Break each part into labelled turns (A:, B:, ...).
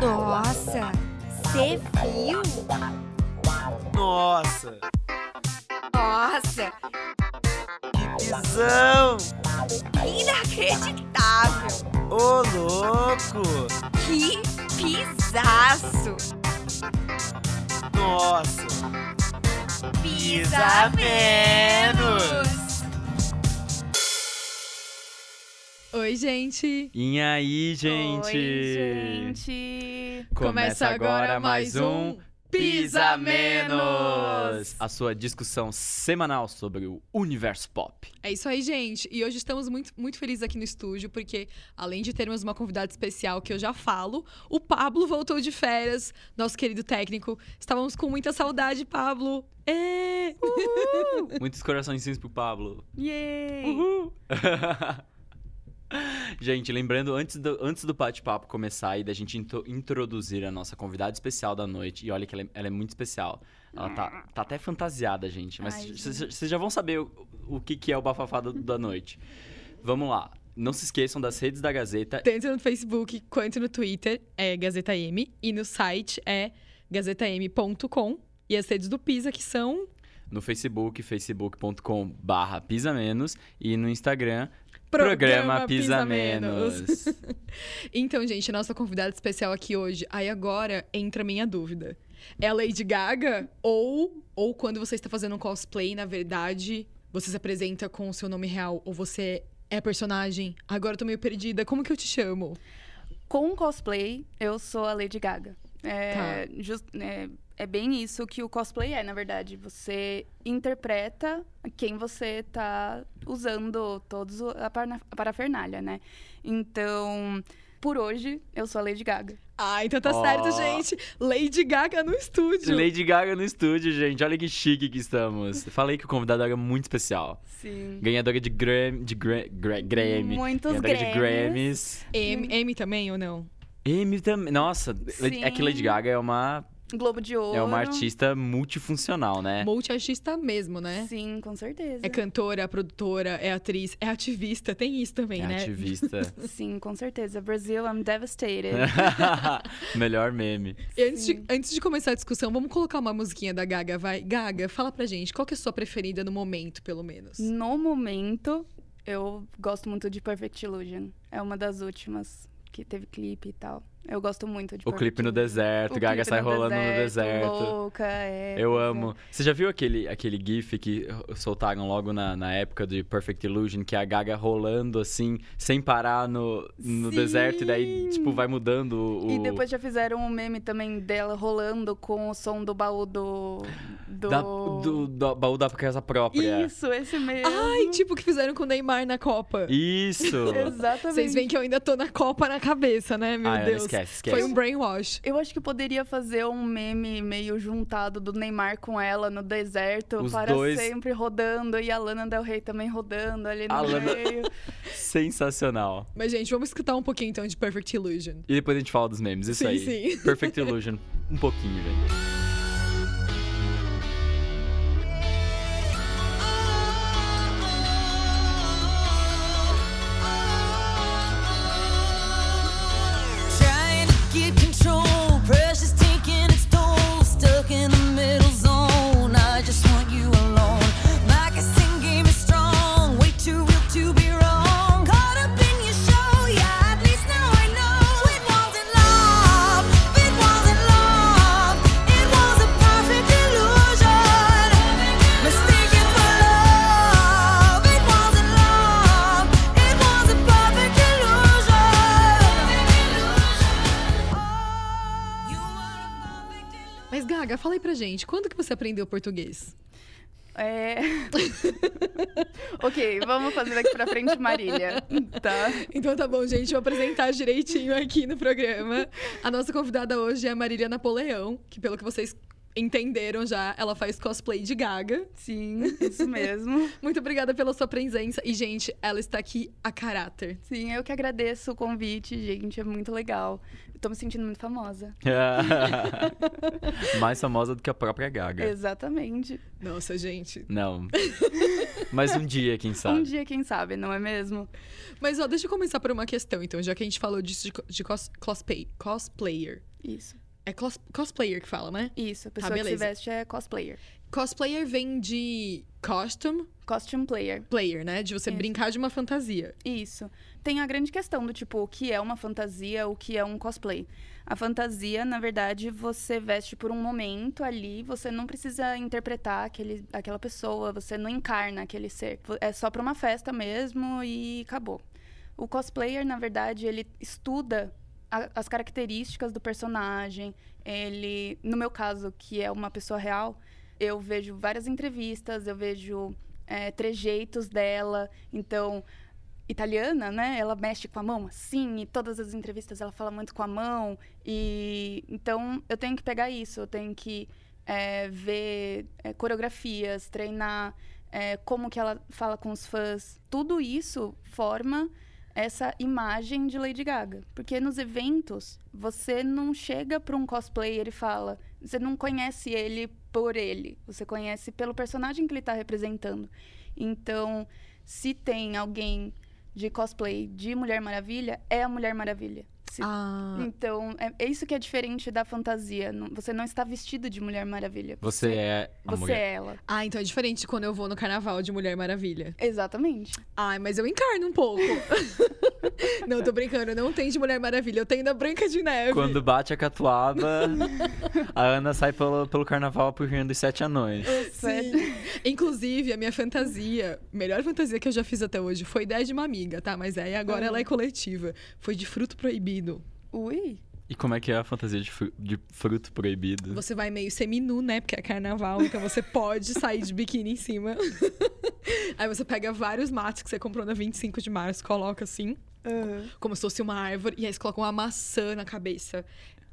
A: Nossa, você viu?
B: Nossa,
A: Nossa,
B: que visão!
A: inacreditável!
B: Ô, louco!
A: Que pisaço!
B: Nossa,
A: Pisa menos!
C: Oi, gente!
B: e aí, gente?
D: Oi, gente.
C: Começa agora mais um
B: Pisa Menos! A sua discussão semanal sobre o universo pop.
C: É isso aí, gente. E hoje estamos muito, muito felizes aqui no estúdio, porque além de termos uma convidada especial que eu já falo, o Pablo voltou de férias, nosso querido técnico. Estávamos com muita saudade, Pablo. É.
B: Muitos coraçõezinhos pro Pablo.
D: Yay!
B: Uhul! gente, lembrando, antes do, antes do bate-papo começar e da gente intro- introduzir a nossa convidada especial da noite, e olha que ela é, ela é muito especial. Ela tá, tá até fantasiada, gente. Mas vocês já vão saber o, o que, que é o bafafá da, da noite. Vamos lá. Não se esqueçam das redes da Gazeta.
C: Tanto no Facebook quanto no Twitter é Gazeta M. E no site é gazetam.com. E as redes do Pisa, que são
B: No Facebook, facebook.com barra Pisa Menos. E no Instagram,
C: Programa Pisa
B: Pisa
C: Menos.
B: Menos.
C: Então, gente, a nossa convidada especial aqui hoje, aí agora entra a minha dúvida. É a Lady Gaga ou, ou quando você está fazendo um cosplay, na verdade, você se apresenta com o seu nome real ou você é personagem? Agora eu tô meio perdida. Como que eu te chamo?
D: Com cosplay, eu sou a Lady Gaga. É,
C: Tá.
D: jus- é, é bem isso que o cosplay é, na verdade. Você interpreta quem você tá usando todos a, parna- a parafernália, né? Então, por hoje, eu sou a Lady Gaga.
C: Ah, então tá
B: Ó.
C: certo, gente. Lady Gaga no estúdio.
B: Lady Gaga no estúdio, gente. Olha que chique que estamos. Falei que o convidado era muito especial.
D: Sim.
B: Ganhadora de Grammy. De gra, gra, Grammy.
D: Muitos
B: Ganhadora de
D: Grammys.
B: Grammys.
C: M, M também ou não?
B: Amy também. Nossa,
D: Sim.
B: é que Lady Gaga é uma,
D: Globo de Ouro.
B: é uma artista multifuncional, né?
C: Multiartista mesmo, né?
D: Sim, com certeza.
C: É cantora, produtora, é atriz, é ativista, tem isso também,
B: É
C: né?
B: ativista.
D: Sim, com certeza. Brasil, I'm devastated.
B: Melhor meme.
C: E antes de, antes de começar a discussão, vamos colocar uma musiquinha da Gaga, vai. Gaga, fala pra gente, qual que é a sua preferida no momento, pelo menos?
D: No momento, eu gosto muito de Perfect Illusion. É uma das últimas que teve clipe e tal. Eu gosto muito de
B: O clipe no deserto,
D: O
B: Gaga sai rolando no deserto.
D: Louca, é.
B: Eu
D: é.
B: amo. Você já viu aquele, aquele GIF que soltaram logo na, na época de Perfect Illusion, que é a Gaga rolando assim, sem parar no, no
D: Sim!
B: deserto, e daí, tipo, vai mudando o.
D: E depois já fizeram um meme também dela rolando com o som do baú do. Do.
B: da- do, do baú da casa própria.
D: Isso, esse mesmo.
C: Ai, tipo o que fizeram com o Neymar na Copa.
B: Isso!
D: Exatamente.
C: Vocês veem que eu ainda tô na Copa na cabeça, né, meu
B: ah, ela
C: Deus?
B: Esquece, esquece.
C: Foi um brainwash.
D: Eu acho que poderia fazer um meme meio juntado do Neymar com ela no deserto
B: Os
D: para
B: dois-
D: sempre rodando e a Lana Del Rey também rodando ali no
B: A Lana-
D: meio.
B: Sensacional.
C: Mas, gente, vamos escutar um pouquinho então de Perfect Illusion.
B: E depois a gente fala dos memes, isso
C: Sim,
B: aí.
C: sim.
B: Perfect Illusion, um pouquinho, gente.
C: Gente, quando que você aprendeu português?
D: É. ok, vamos fazer daqui pra frente Marília. Tá.
C: Então tá bom, gente, vou apresentar direitinho aqui no programa. A nossa convidada hoje é a Marília Napoleão, que pelo que vocês entenderam já, ela faz cosplay de Gaga.
D: Sim, isso mesmo.
C: Muito obrigada pela sua presença. E, gente, ela está aqui a caráter.
D: Sim, eu que agradeço o convite, gente. É muito legal. Tô me sentindo muito famosa.
B: Mais famosa do que a própria Gaga.
D: Exatamente.
C: Nossa, gente.
B: Não. Mas um dia, quem sabe.
D: Um dia, quem sabe, não é mesmo?
C: Mas, ó, deixa eu começar por uma questão, então, já que a gente falou disso de, de cos- cosplay, cosplayer.
D: Isso.
C: É cos- cosplayer que fala, né?
D: Isso. A pessoa que se
C: beleza.
D: veste é cosplayer.
C: Cosplayer vem de costume
D: Costume player.
C: player, né? De você
D: Isso.
C: brincar de uma fantasia.
D: Isso. Tem a grande questão do tipo, o que é uma fantasia, o que é um cosplay. A fantasia, na verdade, você veste por um momento ali, você não precisa interpretar aquele, aquela pessoa, você não encarna aquele ser. É só pra uma festa mesmo e acabou. O cosplayer, na verdade, ele estuda a- as características do personagem. Ele, no meu caso, que é uma pessoa real, eu vejo várias entrevistas, eu vejo é, trejeitos dela. Então, italiana, né? Ela mexe com a mão assim, e todas as entrevistas ela fala muito com a mão. E então eu tenho que pegar isso, eu tenho que é, ver é, coreografias, treinar, é, como que ela fala com os fãs. Tudo isso forma essa imagem de Lady Gaga. Porque nos eventos, você não chega para um cosplayer e fala. Você não conhece ele por ele. Você conhece pelo personagem que ele está representando. Então, se tem alguém de cosplay de Mulher Maravilha, é a Mulher Maravilha.
C: Ah,
D: Então, é, é isso que é diferente da fantasia. Não- Você não está vestido de Mulher Maravilha.
B: Você é a
D: Você
B: mulher.
D: é ela.
C: ah, então é diferente de quando eu vou no carnaval de Mulher Maravilha.
D: Exatamente.
C: Ai, mas eu encarno um pouco. não, tô brincando. Não tem de Mulher Maravilha. Eu tenho da Branca de Neve.
B: Quando bate a catuaba, a Ana sai pelo, pelo carnaval puxando os sete anões.
C: Sim. Inclusive, a minha fantasia, melhor fantasia que eu já fiz até hoje, foi ideia de uma amiga, tá? Mas aí agora ela é coletiva. Foi de fruto proibido.
D: Ui.
B: E como é que é a fantasia de, fru- de fruto proibido?
C: Você vai meio seminu, né? Porque é carnaval, então você pode sair de biquíni em cima. aí você pega vários matos que você comprou na 25 de março, coloca assim, como se fosse uma árvore, e aí você coloca uma maçã na cabeça.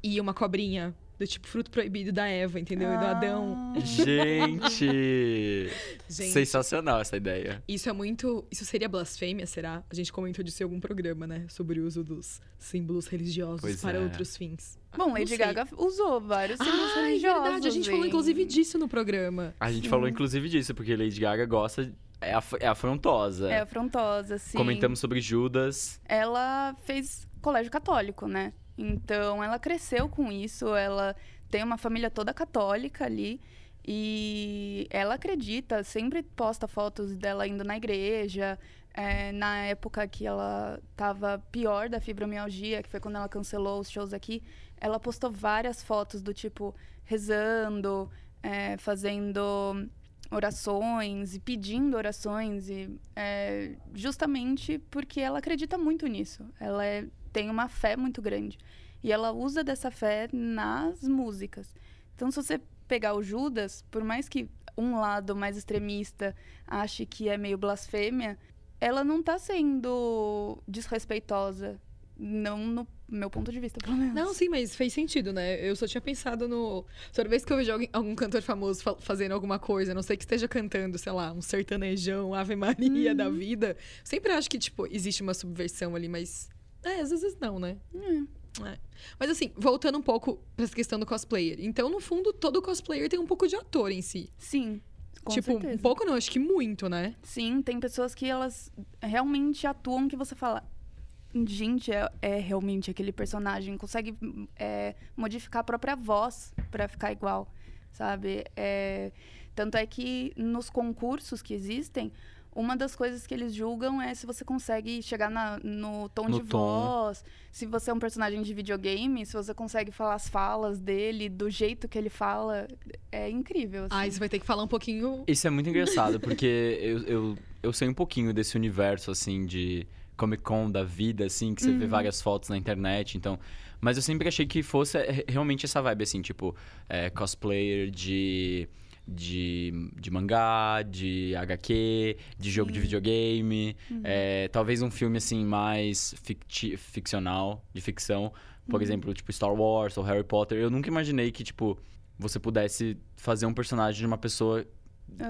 C: E uma cobrinha, do tipo fruto proibido da Eva, entendeu? E do Adão.
B: Gente!
C: Gente.
B: Sensacional essa ideia.
C: Isso é muito. Isso seria blasfêmia, será? A gente comentou disso em algum programa, né? Sobre o uso dos símbolos religiosos
B: Pois
C: para
B: é.
C: outros fins.
D: Bom, Lady. Gaga usou vários símbolos
C: Ah, é
D: religiosos.
C: verdade. A gente falou, inclusive, disso no programa.
B: A gente falou inclusive disso, porque Lady Gaga gosta. É, af- é afrontosa.
D: É afrontosa, sim.
B: Comentamos sobre Judas.
D: ela fez colégio católico, né? Então ela cresceu com isso, ela tem uma família toda católica ali e ela acredita, sempre posta fotos dela indo na igreja. É, na época que ela estava pior da fibromialgia, que foi quando ela cancelou os shows aqui, ela postou várias fotos do tipo rezando, é, fazendo orações e pedindo orações e é, justamente porque ela acredita muito nisso. Ela é- tem uma fé muito grande e ela usa dessa fé nas músicas. Então, se você pegar o Judas, por mais que um lado mais extremista ache que é meio blasfêmia, ela não tá sendo desrespeitosa, não no meu ponto de vista, pelo menos.
C: Não, sim, mas fez sentido, né? Eu só tinha pensado no. Toda vez que eu vejo alguém- algum cantor famoso fa- fazendo alguma coisa, não sei que esteja cantando, sei lá, um sertanejão, Ave Maria da vida. Sempre acho que, tipo, existe uma subversão ali, mas. É, às vezes não, né? É. Mas assim, voltando um pouco pra essa questão do cosplayer. Então, no fundo, todo cosplayer tem um pouco de ator em si.
D: Sim. Com
C: tipo,
D: certeza.
C: um pouco não, acho que muito, né?
D: Sim, tem pessoas que elas realmente atuam que você fala. Gente, é, é realmente aquele personagem. Consegue é, modificar a própria voz pra ficar igual, sabe? É, tanto é que nos concursos que existem, uma das coisas que eles julgam é se você consegue chegar na- no tom
B: No
D: de
B: tom.
D: voz, se você é um personagem de videogame, se você consegue falar as falas dele do jeito que ele fala. É incrível. Assim.
C: Aí você vai ter que falar um pouquinho.
B: Isso é muito engraçado, porque eu, eu, eu sei um pouquinho desse universo, assim, de Comic Con da vida, assim, que você vê várias fotos na internet, então... Mas eu sempre achei que fosse é, realmente essa vibe, assim, tipo, é, cosplayer de, de, de mangá, de HQ, de jogo de videogame, é, talvez um filme, assim, mais ficti ficcional, de ficção, por exemplo, tipo Star Wars ou Harry Potter. Eu nunca imaginei que, tipo, você pudesse fazer um personagem de uma pessoa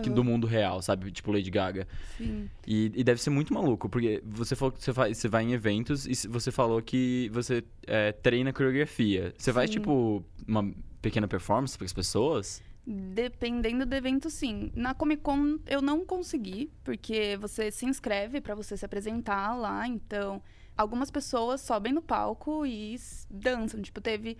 B: que- do mundo real, sabe? Tipo Lady Gaga.
D: Sim.
B: E, e deve ser muito maluco, porque você falou que você vai, você vai em eventos e você falou que você é, treina coreografia. Você faz,
D: Sim.
B: tipo, uma pequena performance para as pessoas?
D: Dependendo do evento, sim. Na Comic Con eu não consegui, porque você se inscreve pra você se apresentar lá, então algumas pessoas sobem no palco e dançam. Tipo, teve.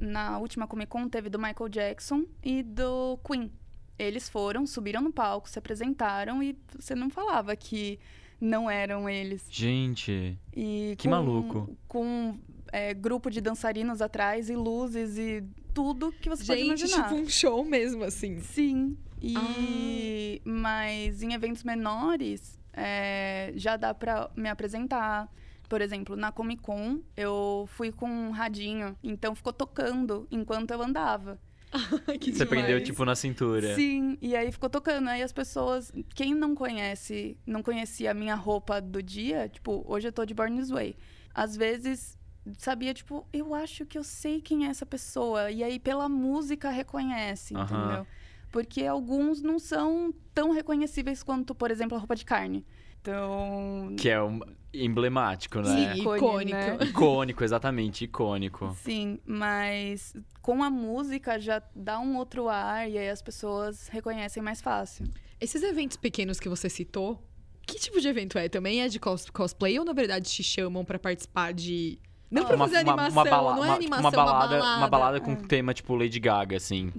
D: Na última Comic Con teve do Michael Jackson e do Queen. Eles foram, subiram no palco, se apresentaram e você não falava que não eram eles.
B: Gente,
D: E
B: Que
D: com-
B: maluco.
D: Com é, grupo de dançarinos atrás e luzes e tudo que você pode
C: Gente,
D: imaginar.
C: tipo um show mesmo, assim.
D: Sim. E mas em eventos menores é, já dá pra me apresentar. Por exemplo, na Comic Con eu fui com um radinho, então ficou tocando enquanto eu andava.
C: que
B: você
C: demais.
B: prendeu, tipo, na cintura.
D: Sim, e aí ficou tocando. Aí as pessoas, quem não conhece, não conhecia a minha roupa do dia, tipo, hoje eu tô de Born This Way. Às vezes sabia, tipo, eu acho que eu sei quem é essa pessoa. E aí pela música reconhece, entendeu? Porque alguns não são tão reconhecíveis quanto, por exemplo, a roupa de carne. Então.
B: Que é um emblemático, né?
C: Sim,
D: ícone,
C: icônico.
D: né?
B: Icônico, exatamente, icônico.
D: Sim, mas com a música já dá um outro ar e aí as pessoas reconhecem mais fácil.
C: Esses eventos pequenos que você citou, que tipo de evento é? Também é de cos- cosplay ou na verdade te chamam pra participar de. Não pra fazer animação,
B: bala-
C: não é
B: uma- tipo,
C: animação,
B: uma balada,
C: uma balada.
B: uma balada com tema tipo Lady Gaga, assim.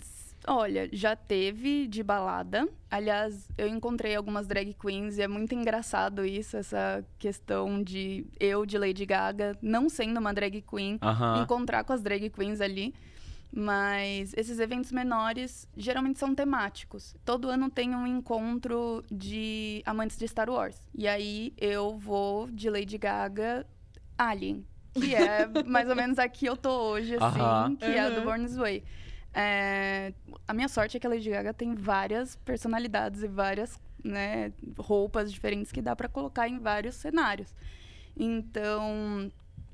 D: Olha, já teve de balada. Aliás, eu encontrei algumas drag queens e é muito engraçado isso, essa questão de eu, de Lady Gaga, não sendo uma drag queen,
B: Aham.
D: encontrar com as drag queens ali. Mas esses eventos menores geralmente são temáticos. Todo ano tem um encontro de amantes de Star Wars. E aí eu vou de Lady Gaga Alien. Que é mais ou menos aqui eu tô hoje, assim,
B: Aham.
D: que é a do
C: Aham.
D: Born This Way. É, a minha sorte é que a Lady Gaga tem várias personalidades e várias né, roupas diferentes que dá pra colocar em vários cenários. Então,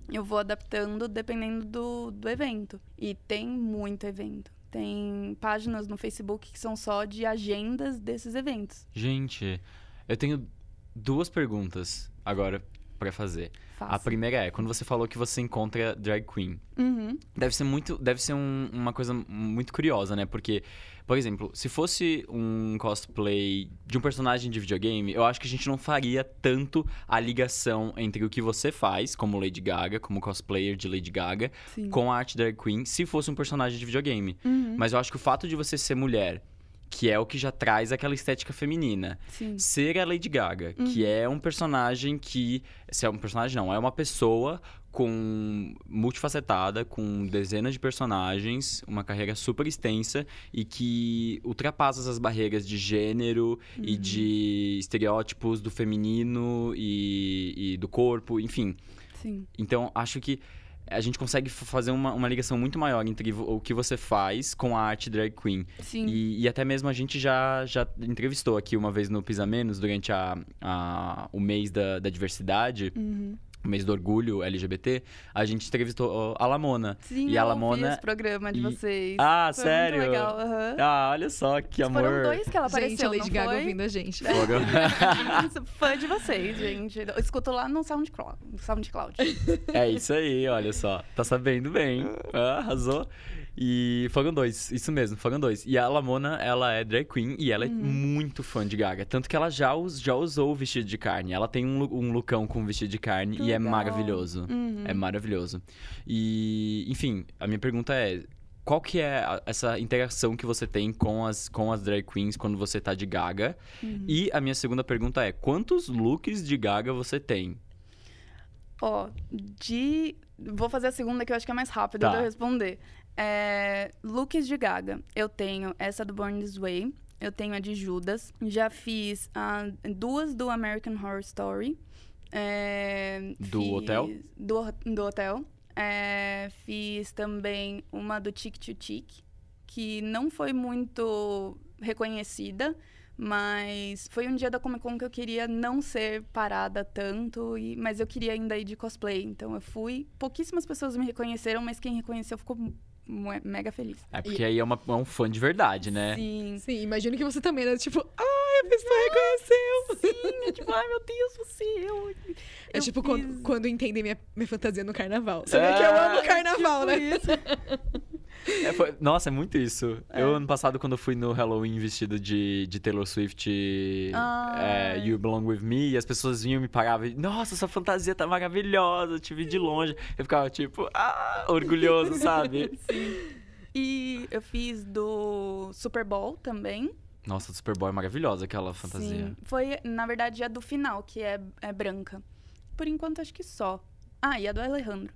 D: eu vou adaptando dependendo do, do evento. E tem muito evento. Tem páginas no Facebook que são só de agendas desses eventos.
B: Gente, eu tenho duas perguntas agora pra fazer. A
D: Fácil.
B: primeira é, quando você falou que você encontra drag queen,
D: Uhum.
B: deve ser muito, deve ser um- uma coisa muito curiosa, né? Porque, por exemplo, se fosse um cosplay de um personagem de videogame, eu acho que a gente não faria tanto a ligação entre o que você faz, como Lady Gaga, como cosplayer de Lady Gaga,
D: Sim.
B: com a arte drag queen, se fosse um personagem de videogame.
D: Uhum.
B: Mas eu acho que o fato de você ser mulher, que é o que já traz aquela estética feminina,
D: Sim.
B: ser a Lady Gaga, que é um personagem que. Se é um personagem, não, é uma pessoa com multifacetada, com dezenas de personagens, uma carreira super extensa e que ultrapassa essas barreiras de gênero e de estereótipos do feminino e, e do corpo, enfim.
D: Sim.
B: Então, acho que a gente consegue fazer uma, uma ligação muito maior entre o que você faz com a arte drag queen.
D: Sim.
B: E, e até mesmo a gente já, já entrevistou aqui uma vez no Pisa Menos, durante a, a- o mês da, da diversidade,
D: Uhum.
B: Mês do orgulho LGBT, a gente entrevistou a Lamona.
D: Sim,
B: e a
D: eu
B: Lamona.
D: ouvi esse programa de
B: e-
D: vocês.
B: Ah,
D: Foi
B: sério?
D: Muito legal. aham.
B: Ah, olha só que amor.
D: Foram dois que ela
C: Gente, a
D: apareceu,
C: Lady
D: não
C: Gaga
D: foi?
C: ouvindo a gente.
B: Foram.
D: Fã de vocês, gente. Eu escuto lá no SoundCloud. no SoundCloud.
B: É isso aí, olha só. Tá sabendo bem. Ah, arrasou. E foram dois, isso mesmo, foram dois. E a Lamona, ela é drag queen e ela é muito fã de Gaga. Tanto que ela já, já usou o vestido de carne. Ela tem um, um lookão com vestido de carne
D: Que
B: e é
D: legal.
B: maravilhoso.
D: Uhum.
B: É maravilhoso. E, enfim, a minha pergunta é. Qual que é essa interação que você tem com as, com as drag queens quando você tá de Gaga?
D: Uhum.
B: E a minha segunda pergunta é: quantos looks de Gaga você tem?
D: Ó, de. Vou fazer a segunda que eu acho que é mais rápido
B: Tá.
D: de eu responder. É... Looks de Gaga. Eu tenho essa do Born This Way. Eu tenho a de Judas. Já fiz duas do American Horror Story. É,
B: Do
D: fiz-
B: hotel?
D: Do, do hotel. É, fiz também uma do Tic to Tic, que não foi muito reconhecida, mas foi um dia da Comic Con que eu queria não ser parada tanto, e, mas eu queria ainda ir de cosplay. Então eu fui. Pouquíssimas pessoas me reconheceram, mas quem reconheceu ficou mega feliz.
B: É porque aí é, uma- é um fã de verdade, né?
D: Sim.
C: Sim, imagino que você também era tipo, ai, a pessoa reconheceu.
D: Sim, é tipo, ai meu Deus, você eu.
C: É
D: eu
C: tipo
D: fiz-
C: quando, quando entendem minha, minha fantasia no carnaval. Você vê que eu
B: Ah,
C: amo carnaval, né?
D: Tipo isso.
B: É, foi- Nossa, é muito isso.
D: É.
B: Eu, ano passado, quando eu fui no Halloween vestido de, de Taylor Swift, é. You Belong With Me, e as pessoas vinham e me paravam e, nossa, sua fantasia tá maravilhosa, eu te vi de longe. Eu ficava, tipo, ah, orgulhoso, sabe?
D: E eu fiz do Super Bowl também.
B: Nossa, do Super Bowl é maravilhosa aquela fantasia.
D: Sim. Foi, na verdade, a do final, que é, é branca. Por enquanto, acho que só. Ah, e a do Alejandro.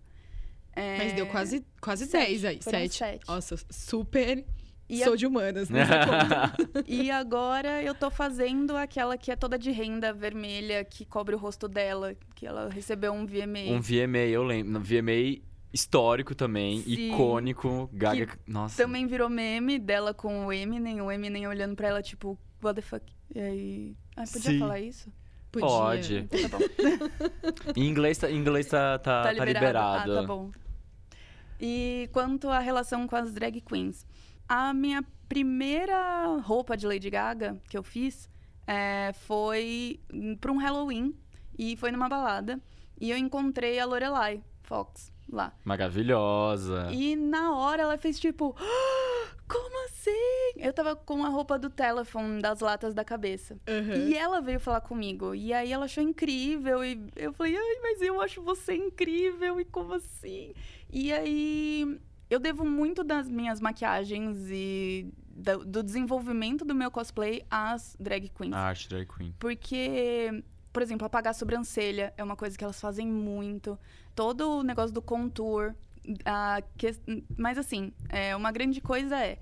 D: É,
C: Mas deu quase, quase
D: Sete,
C: 10 aí.
D: foram
C: 7.
D: sete.
C: Nossa, super.
D: E
C: Sou
D: a-
C: de humanas, né? nessa conta.
D: E agora eu tô fazendo aquela que é toda de renda vermelha, que cobre o rosto dela, que ela recebeu um VMA.
B: Um VMA, eu lembro. Um VMA histórico também,
D: Sim.
B: icônico. Gaga. Nossa.
D: Também virou meme dela com o Eminem, o Eminem olhando pra ela, tipo, what the fuck? E aí. Ah, podia
B: Sim.
D: falar isso?
C: Podia.
B: Pode.
D: Então tá bom.
B: Em inglês, tá, em inglês tá, tá, tá liberado.
D: Ah, tá bom. E quanto à relação com as drag queens, a minha primeira roupa de Lady Gaga que eu fiz é, foi para um Halloween e foi numa balada. E eu encontrei a Lorelai Fox lá.
B: Maravilhosa.
D: E na hora ela fez tipo, "Ah, como assim? Eu tava com a roupa do telefone das latas da cabeça.
C: Aham.
D: E ela veio falar comigo. E aí ela achou incrível. E eu falei, ai, mas eu acho você incrível. E como assim? E aí eu devo muito das minhas maquiagens e da- do desenvolvimento do meu cosplay às drag queens.
B: A arte drag queen.
D: Porque, por exemplo, apagar a sobrancelha é uma coisa que elas fazem muito. Todo o negócio do contour. A que... Mas assim, é, uma grande coisa é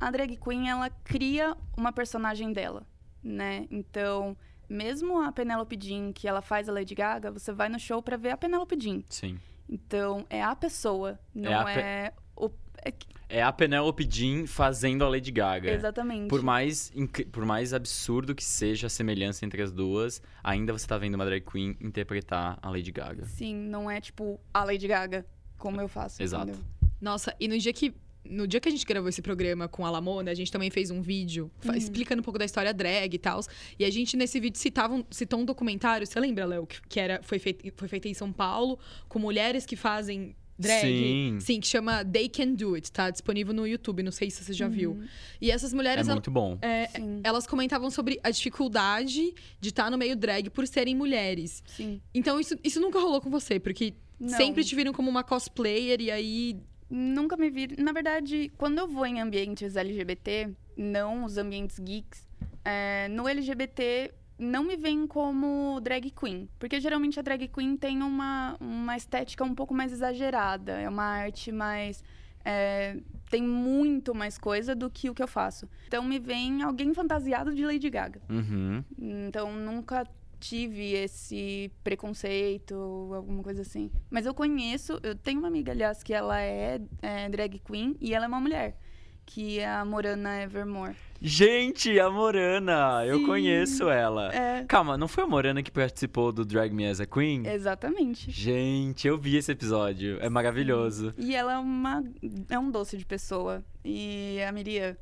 D: a drag queen ela cria uma personagem dela, né? Então, mesmo a Penelope Jean, que ela faz a Lady Gaga, você vai no show pra ver a Penelope Jean.
B: Sim.
D: Então, é a pessoa, não
B: a pe-
D: é, o. é
B: É a Penelope Jean fazendo a Lady Gaga.
D: Exatamente.
B: Por mais, por mais absurdo que seja a semelhança entre as duas, ainda você tá vendo uma drag queen interpretar a Lady Gaga.
D: Sim, não é tipo a Lady Gaga, como eu faço.
B: Exato.
D: entendeu?
C: Nossa, e no dia que. No dia que a gente gravou esse programa com a Lamona, a gente também fez um vídeo fa- explicando um pouco da história drag e tal. E a gente, nesse vídeo, citava um- citou um documentário, você lembra, Léo? Que, que era, foi, feito, foi feito em São Paulo, com mulheres que fazem drag.
B: Sim.
C: Sim, que chama They Can Do It, tá? Disponível no YouTube, não sei se você já viu. E essas
B: É
C: mulheres. ela-
B: muito bom.
C: é, elas comentavam sobre a dificuldade de estar no meio drag por serem mulheres.
D: Sim.
C: Então, isso, isso nunca rolou com você, porque
D: Não.
C: sempre te viram como uma cosplayer e aí
D: Nunca me vi. Na verdade, quando eu vou em ambientes LGBT, não os ambientes geeks, é, no LGBT não me veem como drag queen. Porque geralmente a drag queen tem uma, uma estética um pouco mais exagerada. É uma arte mais. é, tem muito mais coisa do que o que eu faço. Então me vem alguém fantasiado de Lady Gaga.
B: Uhum.
D: Então nunca tive esse preconceito, alguma coisa assim. Mas eu conheço, eu tenho uma amiga, aliás, que ela é, é drag queen e ela é uma mulher, que é a Morana Evermore.
B: Gente, a Morana! Eu
D: Sim.
B: conheço ela.
D: É,
B: Calma, não foi a Morana que participou do Drag Me As a Queen?
D: exatamente.
B: Gente, eu vi esse episódio. É maravilhoso.
D: E ela é uma é um doce de pessoa. E a Miriam.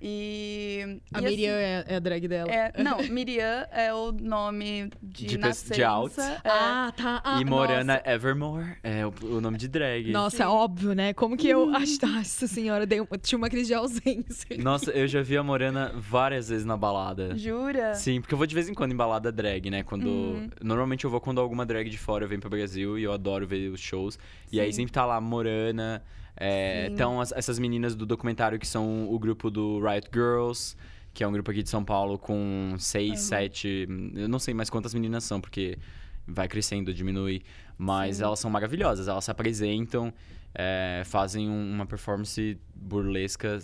D: E
C: a
D: e
C: Miriam
D: assim,
C: é, é a drag dela.
D: é, não, Miriam é o nome de,
B: De
D: nascença.
B: de out.
D: é.
C: Ah, tá. Ah,
B: e Morana
C: Nossa,
B: Evermore é o, o nome de drag.
C: Nossa,
D: Sim.
C: óbvio, né? Como que eu. Nossa senhora, dei tinha uma crise de ausência.
B: Nossa, eu já vi a Morana várias vezes na balada.
D: Jura?
B: Sim, porque eu vou de vez em quando em balada drag, né? Quando.
D: Uhum.
B: Normalmente eu vou quando alguma drag de fora vem pro Brasil e eu adoro ver os shows. E aí
D: Sim.
B: sempre tá lá Morana. É, então, as- essas meninas do documentário que são o grupo do Riot Girls, que é um grupo aqui de São Paulo com seis,
D: Uhum.
B: sete. Eu não sei mais quantas meninas são, porque vai crescendo, diminui. Mas
D: Sim.
B: elas são maravilhosas, elas se apresentam, é, fazem um- uma performance burlesca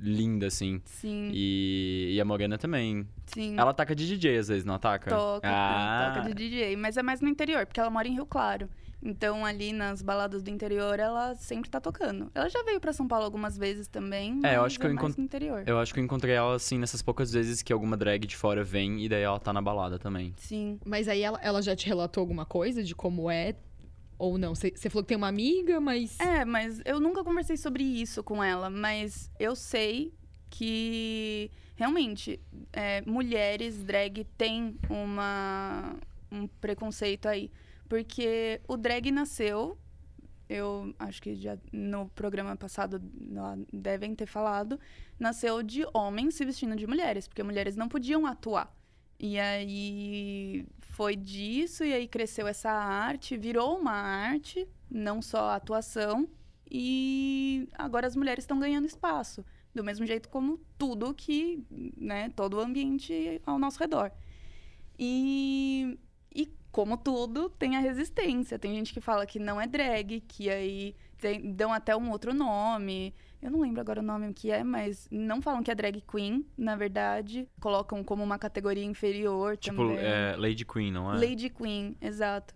B: linda, assim.
D: Sim,
B: E, e a Morana também.
D: sim.
B: Ela ataca de DJ às vezes, não ataca?
D: Toca,
B: ah,
D: toca de DJ, mas é mais no interior, porque ela mora em Rio Claro. Então, ali nas baladas do interior, ela sempre tá tocando. Ela já veio pra São Paulo algumas vezes também,
B: É, eu acho que eu
D: mais
B: encont-
D: no interior.
B: Eu acho que eu encontrei ela, assim, nessas poucas vezes que alguma drag de fora vem e daí ela tá na balada também.
D: Sim.
C: Mas aí ela, ela já te relatou alguma coisa de como é? Ou não? Você você falou que tem uma amiga, mas.
D: É, mas eu nunca conversei sobre isso com ela, mas eu sei que realmente é, mulheres drag têm uma, um preconceito aí. Porque o drag nasceu eu acho que já no programa passado devem ter falado, nasceu de homens se vestindo de mulheres, porque mulheres não podiam atuar. E aí foi disso, e aí cresceu essa arte, virou uma arte, não só a atuação, e agora as mulheres estão ganhando espaço, do mesmo jeito como tudo que, né, todo o ambiente ao nosso redor. E como tudo, tem a resistência. Tem gente que fala que não é drag, que aí tem- dão até um outro nome. Eu não lembro agora o nome que é, mas não falam que é drag queen, na verdade. Colocam como uma categoria inferior
B: Tipo,
D: também.
B: é, Lady Queen, não é?
D: Lady Queen, exato.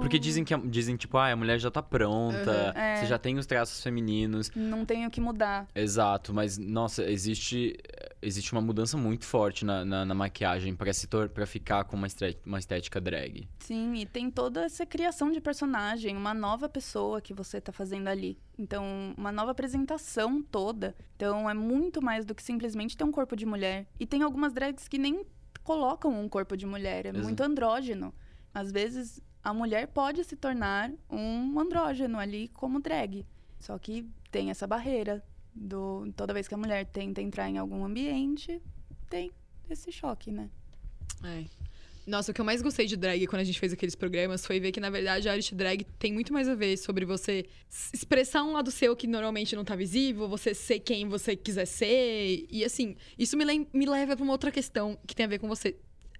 B: Porque dizem que a- dizem tipo, ah, a mulher já tá pronta,
D: Uhum. É.
B: você já tem os traços femininos.
D: Não tem o que mudar.
B: Exato, mas nossa, existe existe uma mudança muito forte na, na, na maquiagem pra se para ficar com uma, estre- uma estética drag.
D: Sim, e tem toda essa criação de personagem, uma nova pessoa que você tá fazendo ali. Então, uma nova apresentação toda. Então, é muito mais do que simplesmente ter um corpo de mulher. E tem algumas drags que nem colocam um corpo de mulher, é
B: Exa-
D: muito andrógeno. Às vezes, a mulher pode se tornar um andrógeno ali como drag. Só que tem essa barreira do toda vez que a mulher tenta entrar em algum ambiente, tem esse choque, né?
C: Nossa, o que eu mais gostei de drag quando a gente fez aqueles programas foi ver que, na verdade, a arte drag tem muito mais a ver sobre você expressar um lado seu que normalmente não tá visível, você ser quem você quiser ser. E, assim, isso me, lem- me leva pra uma outra questão que tem a ver com você.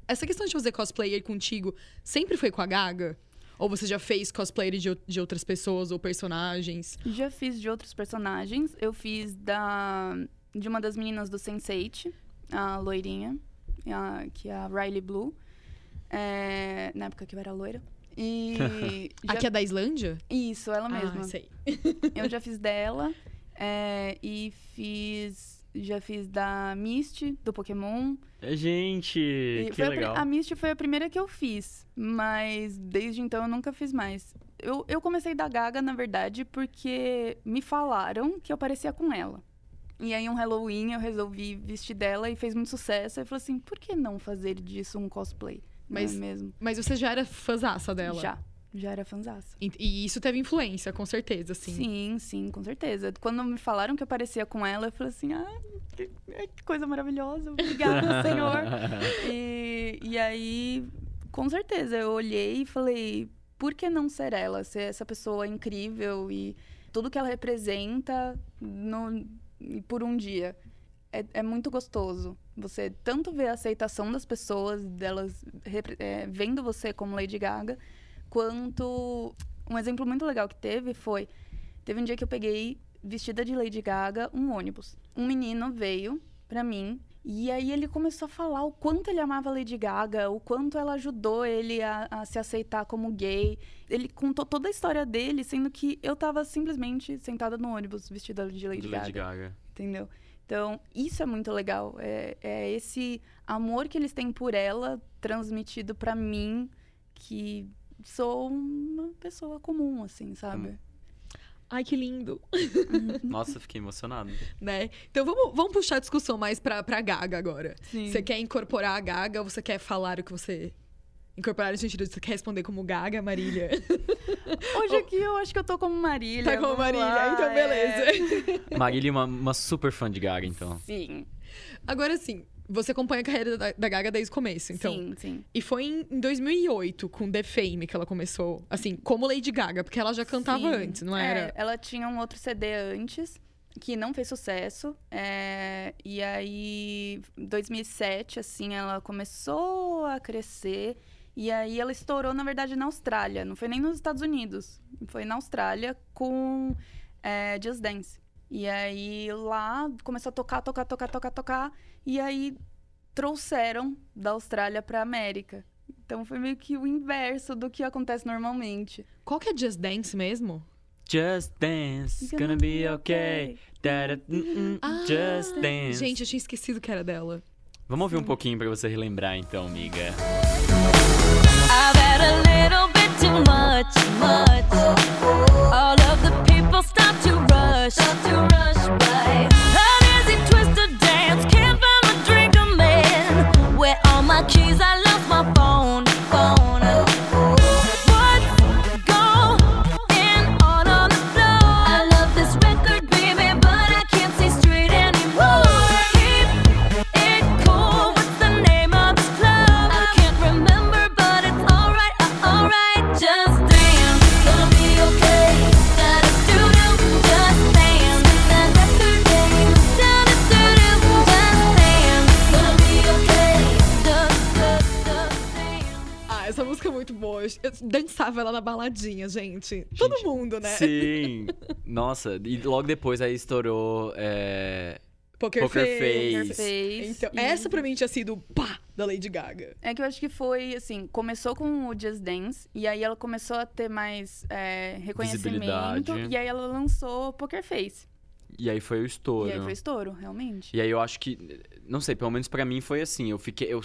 C: Essa questão de fazer cosplayer contigo sempre foi com a Gaga? Ou você já fez cosplayer de, de outras pessoas ou personagens?
D: Já fiz de outros personagens. Eu fiz da de uma das meninas do Sense8, a loirinha, a- que é a Riley Blue. É, na época que eu era loira. E. já-
C: Aqui é da Islândia?
D: Isso, ela mesma.
C: Ah, sei.
D: Eu já fiz dela. é, e fiz. Já fiz da Misty, do Pokémon.
B: É, Gente,
D: E
B: que
D: foi a
B: legal.
D: A, Misty foi a primeira que eu fiz, mas desde então eu nunca fiz mais. Eu, eu comecei da Gaga, na verdade, porque me falaram que eu parecia com ela. E aí, um Halloween, eu resolvi vestir dela e fez muito sucesso. Aí eu falei assim, por que não fazer disso um cosplay?
C: Mas
D: não é mesmo?
C: Mas você já era fãzaça dela?
D: Já. Já era fanzaça.
C: E, e isso teve influência, com certeza, assim.
D: Sim, sim, com certeza. Quando me falaram que eu parecia com ela, eu falei assim, ah, que, ai, que coisa maravilhosa, obrigada, Senhor. E, e aí, com certeza, eu olhei e falei, por que não ser ela? Ser essa pessoa incrível e tudo que ela representa no, por um dia. É, é muito gostoso. Você tanto ver a aceitação das pessoas, delas é, vendo você como Lady Gaga, quanto. Um exemplo muito legal que teve foi. Teve um dia que eu peguei, vestida de Lady Gaga, um ônibus. Um menino veio pra mim e aí ele começou a falar o quanto ele amava a Lady Gaga, o quanto ela ajudou ele a, a se aceitar como gay. Ele contou toda a história dele, sendo que eu tava simplesmente sentada no ônibus vestida de Lady,
B: De
D: Gaga
B: Lady Gaga.
D: entendeu? Então, isso é muito legal. É, é esse amor que eles têm por ela transmitido pra mim, que sou uma pessoa comum, assim, sabe?
C: Ai, que lindo.
B: Nossa, fiquei emocionado.
C: né? Então vamos, vamos puxar a discussão mais pra, pra Gaga agora.
D: Sim.
C: Você quer incorporar a Gaga ou você quer falar o que você. Incorporar no sentido de você quer responder como Gaga, Marília?
D: Hoje aqui eu acho que eu tô como Marília.
C: tá como Marília,
D: lá,
C: então
D: é.
C: beleza.
B: Marília é uma, uma super fã de Gaga, então.
D: Sim,
C: Agora sim, você acompanha a carreira da, da Gaga desde o começo, então.
D: sim, sim.
C: E foi em, em 2008, com The Fame, que ela começou, assim, como Lady Gaga, porque ela já cantava
D: Sim.
C: antes, não
D: É,
C: era?
D: ela tinha um outro CD antes, que não fez sucesso. é, e aí, em 2007, assim, ela começou a crescer. E aí ela estourou, na verdade, na Austrália. Não foi nem nos Estados Unidos. Foi na Austrália com é, Just Dance. E aí lá começou a tocar, tocar, tocar, tocar, tocar. E aí trouxeram da Austrália pra América. Então foi meio que o inverso do que acontece normalmente.
C: Qual que é Just Dance mesmo?
B: Just dance, gonna be okay. Mm, mm, Just dance.
C: Gente, eu tinha esquecido que era dela.
B: Vamos ouvir um pouquinho pra você relembrar, então, amiga.
E: I've had a little bit too much, much. All of the people stop to rush, stop to rush by.
C: Dançava ela na baladinha, gente. Todo mundo, né?
B: Sim. Nossa, e logo depois aí estourou. é,
C: Poker,
B: Poker
C: Face.
B: Face.
C: Então,
D: E-
C: essa pra mim tinha sido o pá da Lady Gaga.
D: É que eu acho que foi, assim, começou com o Just Dance, e aí ela começou a ter mais é, reconhecimento, e aí ela lançou Poker Face.
B: E aí foi o estouro.
D: E aí foi estouro, realmente.
B: E aí eu acho que, não sei, pelo menos pra mim foi assim, eu fiquei, eu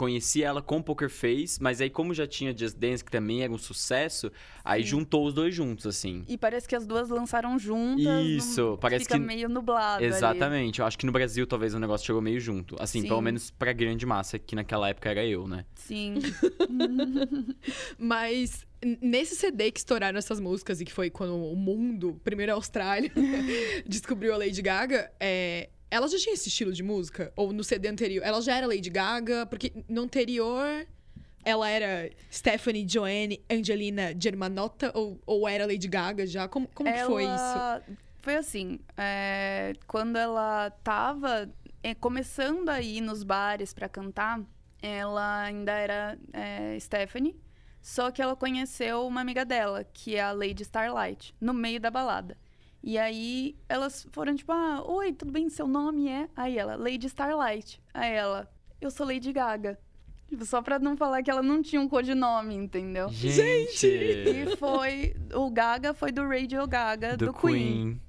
B: conheci ela com Poker Face, mas aí como já tinha Just Dance, que também era um sucesso, aí juntou os dois juntos, assim.
D: E parece que as duas lançaram juntas.
B: Isso, parece
D: fica
B: que-
D: meio nublado ali.
B: Exatamente, eu acho que no Brasil talvez o negócio chegou meio junto. Assim,
D: Sim.
B: pelo menos pra grande massa, que naquela época era eu, né?
D: Sim.
C: Mas nesse CD que estouraram essas músicas e que foi quando o mundo, primeiro a Austrália, descobriu a Lady Gaga, é, ela já tinha esse estilo de música? Ou no CD anterior? Ela já era Lady Gaga? Porque no anterior ela era Stephanie Joanne Angelina Germanotta? Ou, ou era Lady Gaga já? Como, como que foi isso?
D: Ela- Foi assim, é, quando ela tava é, começando a ir nos bares pra cantar, ela ainda era é, Stephanie, só que ela conheceu uma amiga dela, que é a Lady Starlight, no meio da balada. E aí elas foram tipo, ah, oi, tudo bem? Seu nome é? Aí ela, Lady Starlight. Aí ela, eu sou Lady Gaga. Tipo, só pra não falar que ela não tinha um codinome, entendeu?
B: Gente!
D: E foi. O Gaga foi do Radio Gaga do,
B: do
D: Queen.
B: Queen.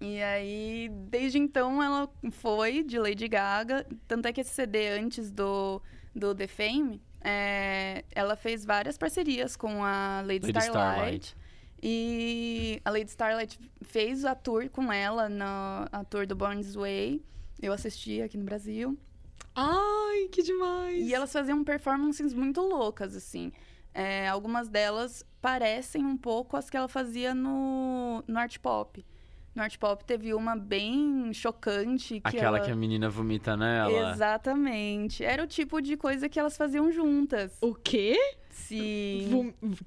D: E aí, desde então, ela foi de Lady Gaga. Tanto é que esse CD, antes do, do The Fame, é, ela fez várias parcerias com a Lady,
B: Lady
D: Starlight.
B: Starlight.
D: E a Lady Starlight fez a tour com ela, na, a tour do Born This Way. Eu assisti aqui no Brasil.
C: Ai, que demais!
D: E elas faziam performances muito loucas, assim. É, algumas delas parecem um pouco as que ela fazia no, no art pop. No art pop teve uma bem chocante. Que
B: Aquela
D: ela...
B: que a menina vomita nela.
D: Exatamente. Era o tipo de coisa que elas faziam juntas.
C: O quê?
D: Sim.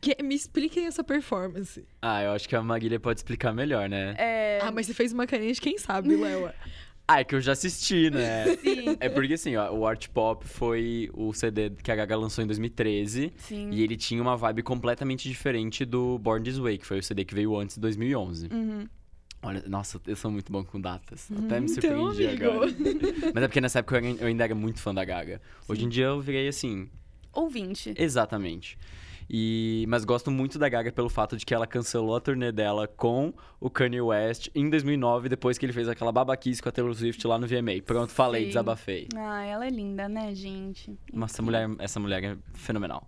C: Que- me expliquem essa performance.
B: Ah, eu acho que a Marília pode explicar melhor, né?
D: É,
C: Ah, mas você fez uma carinha de quem sabe, Léo.
B: Ah, é que eu já assisti, né?
D: sim.
B: É porque assim, ó, o Art Pop foi o CD que a Gaga lançou em 2013.
D: Sim.
B: E ele tinha uma vibe completamente diferente do Born This Way, que foi o CD que veio antes de 2011.
D: Uhum.
B: Olha, nossa, eu sou muito bom com datas. Até
C: Então,
B: me surpreendi
C: amigo.
B: agora. Mas é porque nessa época eu ainda- era muito fã da Gaga. Hoje em dia eu virei assim,
D: Ouvinte.
B: exatamente. E, mas gosto muito da Gaga pelo fato de que ela cancelou a turnê dela com o Kanye West em 2009, depois que ele fez aquela babaquice com a Taylor Swift lá no VMA. Pronto, falei,
D: Sim.
B: desabafei.
D: Ah, ela é linda, né, gente?
B: Nossa, essa mulher, essa mulher é fenomenal.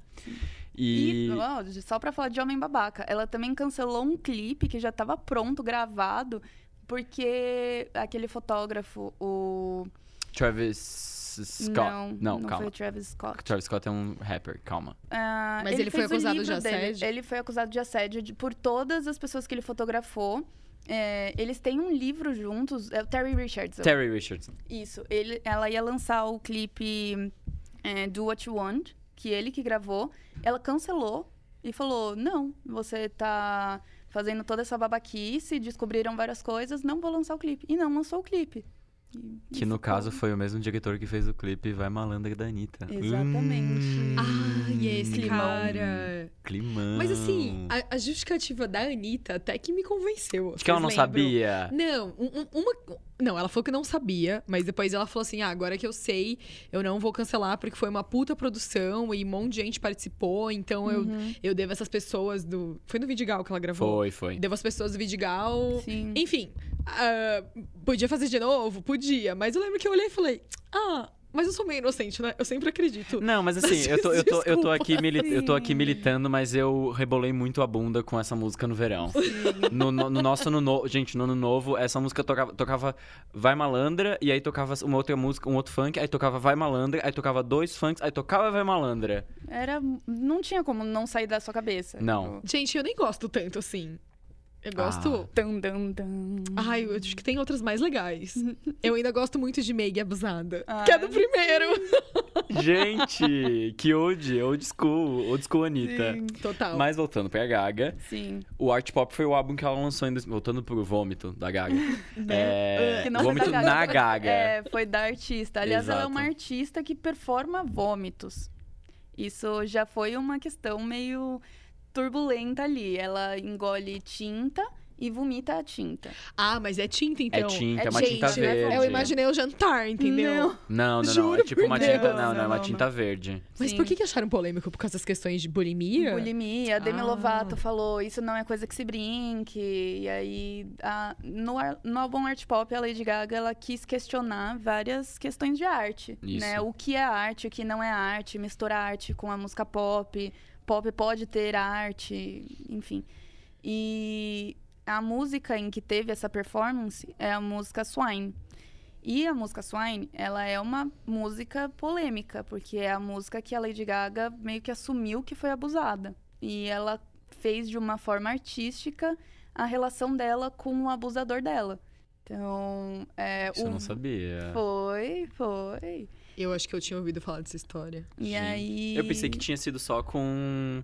D: E,
B: E,
D: ó, só pra falar de Homem Babaca, ela também cancelou um clipe que já tava pronto, gravado, porque aquele fotógrafo, o.
B: Travis Scott.
D: Não,
B: não,
D: não
B: calma.
D: foi o Travis Scott.
B: Travis Scott é um rapper, calma.
D: Ah,
C: Mas ele foi
D: fez o
C: acusado de
D: dele.
C: assédio?
D: Ele foi acusado de assédio de- por todas as pessoas que ele fotografou. É, eles têm um livro juntos, é o Terry Richardson.
B: Terry Richardson.
D: Isso. Ele, ela ia lançar o clipe é, Do What You Want, que ele que gravou. Ela cancelou e falou: Não, você tá fazendo toda essa babaquice, descobriram várias coisas, não vou lançar o clipe. E não lançou o clipe. E- e
B: Que no
D: ficou-
B: caso foi o mesmo diretor que fez o clipe Vai Malandra da Anitta.
D: Exatamente.
B: Hum,
C: Ai, esse
D: Climão.
C: cara.
B: Climão.
C: Mas assim, a, a justificativa da Anitta até que me convenceu.
B: Que ela não
C: lembram?
B: sabia.
C: Não, um- um- uma. Não, ela falou que não sabia, mas depois ela falou assim: ah, agora que eu sei, eu não vou cancelar porque foi uma puta produção e um monte de gente participou, então eu,
D: Uhum.
C: eu devo essas pessoas do. Foi no Vidigal que ela gravou?
B: Foi, foi.
C: Devo as pessoas do Vidigal.
D: Sim.
C: Enfim, ah, podia fazer de novo? Podia, mas eu lembro que eu olhei e falei: ah, mas eu sou meio inocente, né? Eu sempre acredito.
B: Não, mas assim, eu tô, eu tô, eu tô, aqui, eu tô aqui militando, mas eu rebolei muito a bunda com essa música no verão. No, no- no nosso ano novo, gente, no ano novo, essa música tocava, tocava Vai Malandra, e aí tocava uma outra música, um outro funk, aí tocava Vai Malandra, aí tocava dois funks, aí tocava Vai Malandra.
D: Era. Não tinha como não sair da sua cabeça.
B: Não.
D: Tipo,
C: Gente, eu nem gosto tanto assim. Eu gosto.
B: Ah.
D: Tum, tum, tum.
C: Ai, eu acho que tem outras mais legais. Eu ainda gosto muito de Meg Abusada.
D: Ah,
C: que é do primeiro.
B: Gente, que old, old school, old school Anitta.
D: Sim.
C: Total.
B: Mas voltando pra Gaga,
D: Sim.
B: o Art Pop foi o álbum que ela lançou em... Voltando pro Vômito, da Gaga. É,
D: Que não
B: vômito
D: da Gaga,
B: na Gaga.
D: É, foi da artista. Aliás, ela é
B: Exato.
D: uma artista que performa vômitos. Isso já foi uma questão meio turbulenta ali. Ela engole tinta e vomita a tinta.
C: Ah, mas é tinta, então.
B: é tinta, é
D: é
B: uma
D: gente,
B: tinta
D: né?
B: verde.
C: Eu imaginei o jantar, entendeu?
D: Não.
B: Não, não, não.
C: Juro
B: é tipo uma
C: Deus.
B: tinta. Não, não, é uma tinta verde.
C: Mas
D: Sim.
C: por que, que acharam polêmico? Por causa das questões de bulimia?
D: Bulimia, a Demi
C: Ah.
D: Lovato falou, isso não é coisa que se brinque. E aí, a- no, no álbum Art Pop, a Lady Gaga, ela quis questionar várias questões de arte.
B: Isso.
D: Né? O que é arte, o que não é arte, misturar arte com a música pop. Pop pode ter arte, enfim. E a música em que teve essa performance é a música Swine. E a música Swine, ela é uma música polêmica, porque é a música que a Lady Gaga meio que assumiu que foi abusada. E ela fez de uma forma artística a relação dela com o abusador dela. Então, é,
B: Isso eu
D: o-
B: não sabia.
D: Foi, foi.
C: Eu acho que eu tinha ouvido falar dessa história.
D: E
B: Gente,
D: aí.
B: Eu pensei que tinha sido só com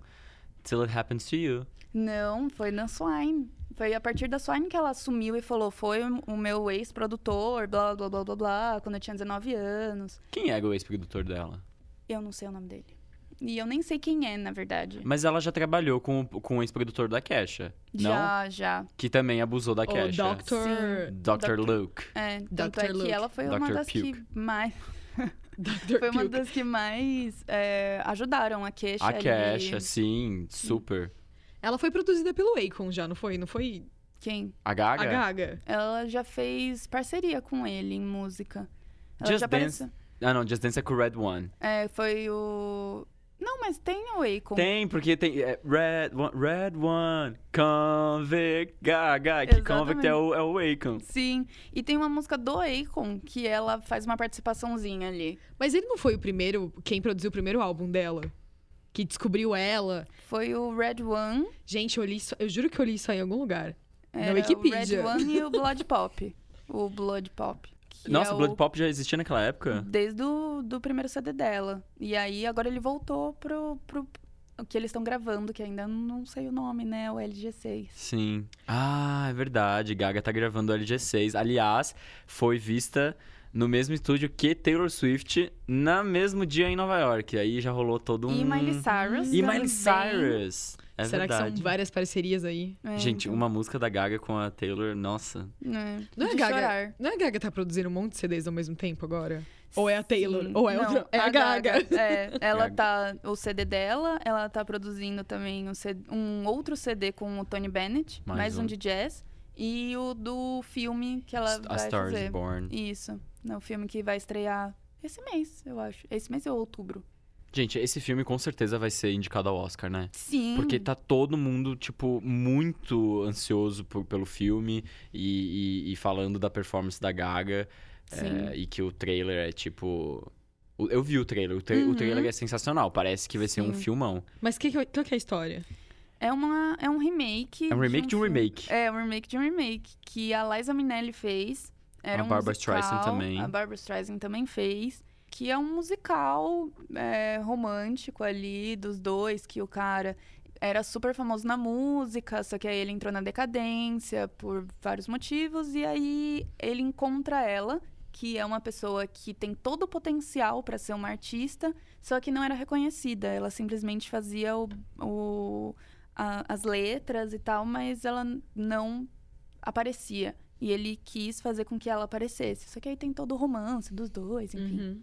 B: Till It Happens to You.
D: Não, foi na Swine. Foi a partir da Swine que ela assumiu e falou: foi o meu ex-produtor, blá blá blá blá blá, quando eu tinha 19 anos.
B: Quem era o ex-produtor dela?
D: Eu não sei o nome dele. E eu nem sei quem é, na verdade.
B: Mas ela já trabalhou com, com o ex-produtor da Kesha. Não?
D: Já, já.
B: Que também abusou da
C: O
B: Kesha.
C: Dr.
B: Dr. Luke.
D: É, tanto
C: Dr.
D: é
C: Luke.
D: que ela foi uma
B: Dr.
D: das que
B: Puke.
D: mais.
C: Dr.
D: Foi uma das que mais é, ajudaram a queixa.
B: A
D: ali.
B: Kesha, sim, super.
C: Ela foi produzida pelo Akon já, não foi? Não foi
D: Quem?
B: A Gaga?
C: a Gaga?
D: Ela já fez parceria com ele em música. Ela
B: Just
D: já
B: Dance.
D: apareceu-
B: Ah, não, Just Dance é com o Red One.
D: É, foi o. Não, mas tem o Akon.
B: Tem, porque tem é, Red One, Red One, Convict, Gaga, que Convict é o, é o Akon.
D: Sim. E tem uma música do Akon que ela faz uma participaçãozinha ali.
C: Mas ele não foi o primeiro, quem produziu o primeiro álbum dela? Que descobriu ela.
D: Foi o Red One.
C: Gente, eu li isso, eu juro que eu li isso aí em algum lugar.
D: Era
C: Wikipedia.
D: O Red One e o Blood Pop. O Blood Pop. Que
B: Nossa,
D: é
B: Blood
D: o-
B: Pop já existia naquela época?
D: Desde o do primeiro CD dela. E aí agora ele voltou pro, pro o que eles estão gravando, que ainda não sei o nome, né? O LG6.
B: Sim. Ah, é verdade. Gaga tá gravando o LG6. Aliás, foi vista no mesmo estúdio que Taylor Swift, no mesmo dia em Nova York. Aí já rolou todo um.
D: E Miley Cyrus.
B: E. Miley Cyrus. É
C: Será
B: verdade.
C: que são várias parcerias aí?
D: É,
B: Gente,
D: então,
B: uma música da Gaga com a Taylor, nossa.
D: né,
C: Não é Gaga?
D: chorar.
C: Não é a Gaga tá produzindo um monte de CDs ao mesmo tempo agora? Ou é a Taylor?
D: Sim.
C: Ou é
D: Não,
C: outra? É a, Gaga.
D: É, ela
B: Gaga.
D: tá. O CD dela, ela tá produzindo também um, CD um outro CD com o Tony Bennett,
B: Mais
D: mais, um.
B: um.
D: de jazz. E o do filme que ela
B: A
D: vai
B: Star is
D: fazer.
B: Born.
D: Isso. É o filme que vai estrear esse mês, eu acho. Esse mês é outubro.
B: Gente, esse filme com certeza vai ser indicado ao Oscar, né?
D: Sim.
B: Porque tá todo mundo, tipo, muito ansioso por- pelo filme e, e- e falando da performance da Gaga.
D: Sim.
B: é, e que o trailer é tipo. o- Eu vi o trailer, o, tra- o
D: Uhum.
B: trailer é sensacional. Parece que vai ser um
D: Sim.
B: filmão.
C: Mas que, que, qual que é a história?
D: É, uma, é um remake.
B: É um remake de um
D: filme.
B: remake.
D: É, um remake de um remake. Que a Liza Minnelli fez. Era
B: A
D: um
B: Barbra
D: musical,
B: Streisand também.
D: A Barbara Streisand também fez. Que é um musical é, romântico ali dos dois. Que o cara era super famoso na música. Só que aí ele entrou na decadência por vários motivos. E aí ele encontra ela. Que é uma pessoa que tem todo o potencial para ser uma artista, só que não era reconhecida. Ela simplesmente fazia o, o- a- as letras e tal, mas ela não aparecia. E ele quis fazer com que ela aparecesse. Só que aí tem todo o romance dos dois, enfim.
C: Uhum.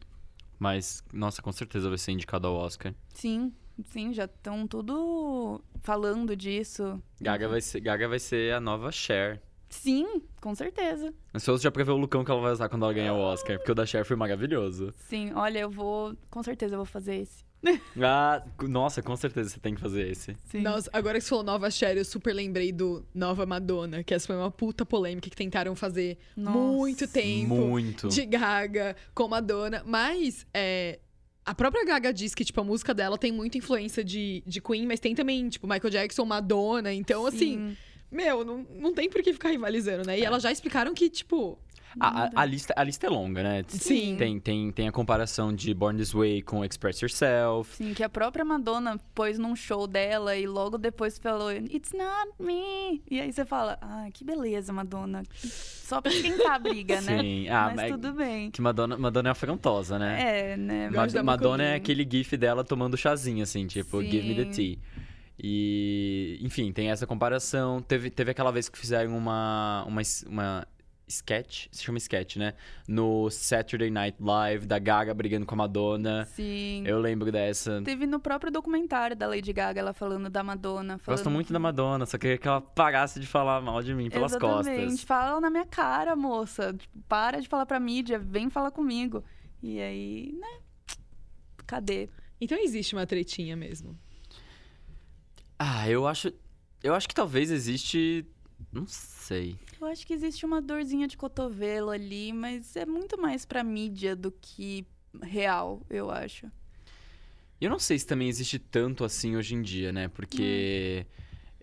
B: Mas, nossa, com certeza vai ser indicado ao Oscar.
D: Sim, sim, já estão tudo falando disso.
B: Gaga vai ser, Gaga vai ser a nova Cher.
D: Sim, com certeza.
B: Ansioso já pra ver o lookão que ela vai usar quando ela ganhar o Oscar. Porque o da Cher foi maravilhoso.
D: Sim, olha, eu vou. Com certeza eu vou fazer esse.
B: Ah, nossa, com certeza você tem que fazer esse.
D: Sim.
C: Nossa, agora que você falou Nova Cher, eu super lembrei do Nova Madonna, que essa foi uma puta polêmica que tentaram fazer
D: Nossa.
C: muito tempo.
B: Muito.
C: De Gaga com Madonna. Mas, é, A própria Gaga diz que, tipo, a música dela tem muita influência de, de Queen, mas tem também, tipo, Michael Jackson, Madonna. Então, assim,
D: Sim.
C: meu, não, não tem por que ficar rivalizando, né? E elas já explicaram que, tipo,
B: A, a- a lista, a lista é longa, né?
C: Sim.
B: Tem, tem, tem a comparação de Born This Way com Express Yourself.
D: Sim, que a própria Madonna pôs num show dela e logo depois falou, It's not me. E aí você fala, ah, que beleza, Madonna. Só pra esquentar a briga, né?
B: Sim. Ah,
D: Mas
B: mas
D: tudo bem.
B: que Madonna, Madonna é afrontosa, né?
D: É, né?
B: Madonna é aquele gif dela tomando chazinho, assim, tipo, give me the
D: Sim.
B: tea. E, enfim, tem essa comparação. Teve, teve aquela vez que fizeram uma, uma, uma sketch, se chama sketch, né? No Saturday Night Live, da Gaga brigando com a Madonna.
D: Sim.
B: Eu lembro dessa.
D: Teve no próprio documentário da Lady Gaga, ela falando da Madonna. Falando
B: Gosto muito
D: que-
B: da Madonna, só queria que ela parasse de falar mal de mim pelas
D: Exatamente.
B: costas.
D: Fala na minha cara, moça. Tipo, para de falar pra mídia, vem falar comigo. E aí, né? Cadê?
C: Então existe uma tretinha mesmo.
B: Ah, eu acho. Eu acho que talvez existe. Não sei.
D: Eu acho que existe uma dorzinha de cotovelo ali, mas é muito mais pra mídia do que real, eu acho.
B: Eu não sei se também existe tanto assim hoje em dia, né? Porque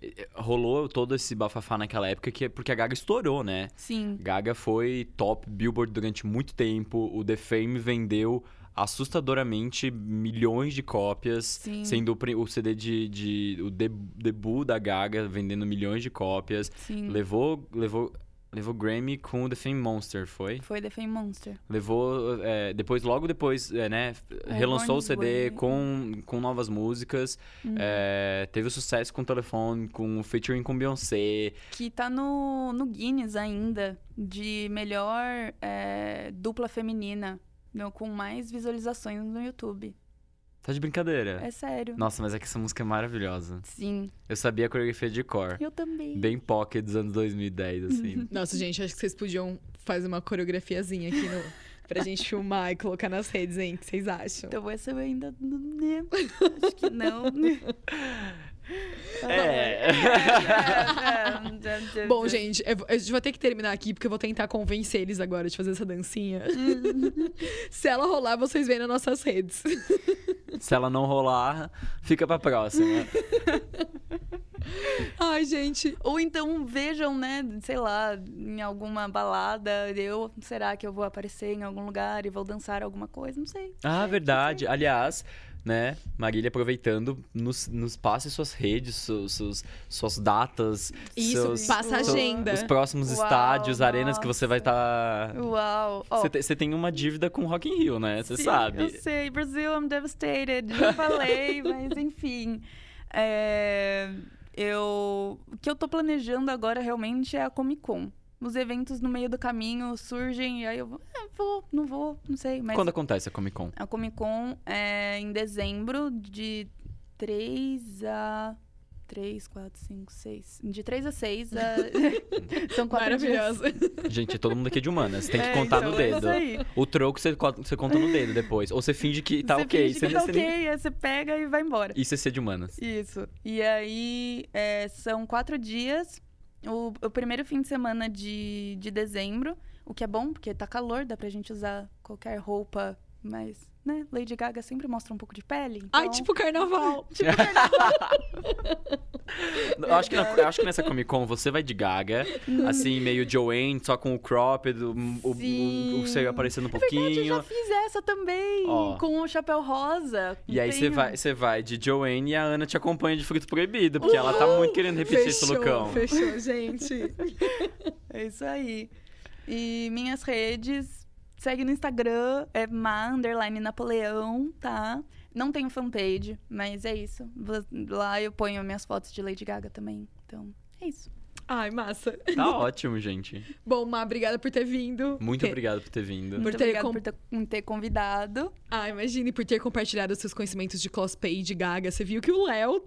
B: eh, rolou todo esse bafafá naquela época que é porque a Gaga estourou, né?
D: Sim.
B: Gaga foi top Billboard durante muito tempo. O The Fame vendeu assustadoramente milhões de cópias,
D: Sim.
B: sendo o, CD de, de o de- debut da Gaga vendendo milhões de cópias.
D: Sim.
B: Levou levou levou Grammy com o The Fame Monster, foi?
D: Foi The Fame Monster.
B: Levou é, depois logo depois é, né relançou
D: Born
B: o CD com, com novas músicas
D: Uhum.
B: é, teve o sucesso com o telefone com o featuring com Beyoncé
D: Que tá no, no Guinness ainda, de melhor é, dupla feminina, meu, com mais visualizações no YouTube.
B: tá de brincadeira
D: É sério.
B: nossa mas é que essa música é maravilhosa
D: Sim,
B: eu sabia a coreografia de cor
D: eu também.
B: bem pocket dos anos 2010 assim
C: Nossa, gente, acho que vocês podiam fazer uma coreografiazinha aqui no, pra gente filmar e colocar nas redes, hein? O que vocês acham?
D: Então essa eu ainda não. né? Acho que não.
B: É.
D: é.
C: Bom, gente, eu, vou- a gente vai ter que terminar aqui, porque eu vou tentar convencer eles agora de fazer essa dancinha. Se ela rolar, vocês veem nas nossas redes.
B: se ela não rolar fica pra próxima
C: Ai, gente.
D: Ou então vejam, né, sei lá, em alguma balada, eu, será que eu vou aparecer em algum lugar e vou dançar alguma coisa? Não sei.
B: Ah, verdade. Aliás, né, Marília, aproveitando, nos, nos passe suas redes, seus, seus- suas datas.
C: Isso,
B: seus,
C: passa a
B: seu-
C: agenda.
B: Os próximos
D: Uau,
B: estádios, arenas que você vai
D: nossa.
B: estar.
D: Uau! Ó,
B: Você te- Você tem uma dívida com Rock in Rio, né? Você
D: Sim,
B: sabe.
D: Eu sei, Brasil, I'm devastated. Já falei, mas enfim. É, eu, o que eu tô planejando agora realmente é a Comic Con. Os eventos no meio do caminho surgem e aí eu vou, é, vou, não vou, não sei. Mas
B: Quando acontece a Comic Con?
D: a Comic Con é em dezembro, de 3 a. 3, 4, 5, 6. De 3 a 6. A... São quatro dias.
C: Maravilhosa.
B: Gente, todo mundo aqui é de humanas. Tem que
D: É,
B: contar
D: então,
B: no
D: é
B: dedo.
D: isso aí.
B: O troco você, você conta no dedo depois. Ou você finge que tá
D: você
B: ok.
D: finge que tá
B: você
D: ok,
B: nem-
D: aí você pega e vai embora.
B: Isso é ser de humanas.
D: Isso. E aí, é, são quatro dias. O, o primeiro fim de semana de, de dezembro, o que é bom, porque tá calor, dá pra gente usar qualquer roupa, mas, né? Lady Gaga sempre mostra um pouco de pele. Então...
C: Ai, tipo carnaval.
B: Eu acho, que na- eu acho que nessa Comic Con você vai de Gaga, assim, meio Joanne, só com o cropped, o, o, o, o seio aparecendo um
D: É verdade, eu
B: pouquinho.
D: já fiz essa também,
B: Ó.
D: com o chapéu rosa.
B: E aí você vai, você vai de Joanne e a Ana te acompanha de fruto proibido, porque ela tá muito querendo repetir esse
C: fechou,
B: lookão.
C: fechou, gente.
D: É isso aí. E minhas redes, segue no Instagram, é ma, underline Napoleão, tá? Não tenho fanpage, mas é isso. Lá eu ponho minhas fotos de Lady Gaga também. Então, é isso.
C: Ai, massa.
B: Tá ótimo, gente.
C: Bom, Má, obrigada por ter vindo.
B: Muito
C: Ter-
B: obrigado por ter vindo.
D: Muito
C: ter
D: obrigada
C: com-
D: por ter, por ter convidado.
C: Ah, imagine, por ter compartilhado os seus conhecimentos de cosplay de Gaga. Você viu que o Léo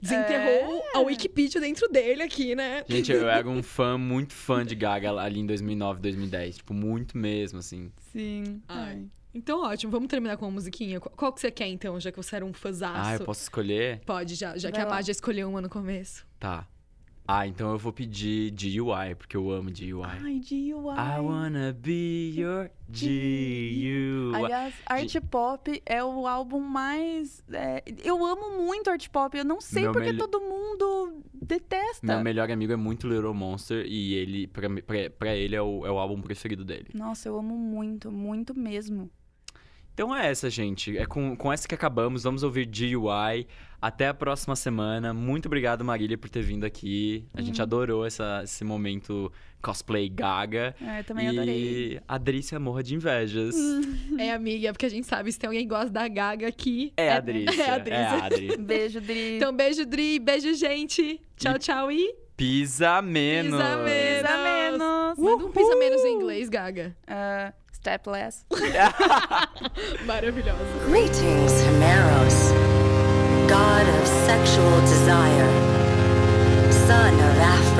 C: desenterrou a Wikipedia dentro dele aqui, né?
B: Gente, eu era um fã, muito fã de Gaga ali em 2009, 2010. Tipo, muito mesmo, assim.
D: Sim.
C: Ai. Então, ótimo. Vamos terminar com uma musiquinha? Qual, que você quer, então, já que você era um fãzaço?
B: Ah, eu posso escolher?
C: Pode, já, já que a. Má já escolheu uma no começo.
B: Tá. Ah, então eu vou pedir GUI, porque eu amo GUI.
D: Ai, GUI.
B: I wanna be your GUI.
D: Aliás, Art Pop é o álbum mais. é, eu amo muito Art Pop. Eu não sei
B: Meu
D: porque todo mundo detesta.
B: Meu melhor amigo é muito Little Monster e ele, pra, pra, pra ele, é o, é o álbum preferido dele.
D: Nossa, eu amo muito, muito mesmo.
B: Então é essa, gente. É com, com essa que acabamos. Vamos ouvir GUI. Até a próxima semana. Muito obrigado, Marília, por ter vindo aqui. A
D: Uhum.
B: gente adorou essa, esse momento cosplay gaga.
D: É, eu também
B: e
D: adorei.
B: a Drícia morra de invejas.
C: É, amiga, porque a gente sabe se tem alguém que gosta da Gaga aqui.
B: É a Drícia.
C: É a Drícia.
B: Adri.
D: Beijo, Dri.
C: Então, beijo, Dri. Beijo, gente. Tchau,
B: E-
C: tchau e...
B: Pisa menos.
C: Pisa menos.
D: Pisa menos.
C: Manda um pisa menos em inglês, Gaga.
D: Ah, stepless.
C: Maravilhosa.
F: Greetings, Himeros, god of sexual desire, son of Aphrodite.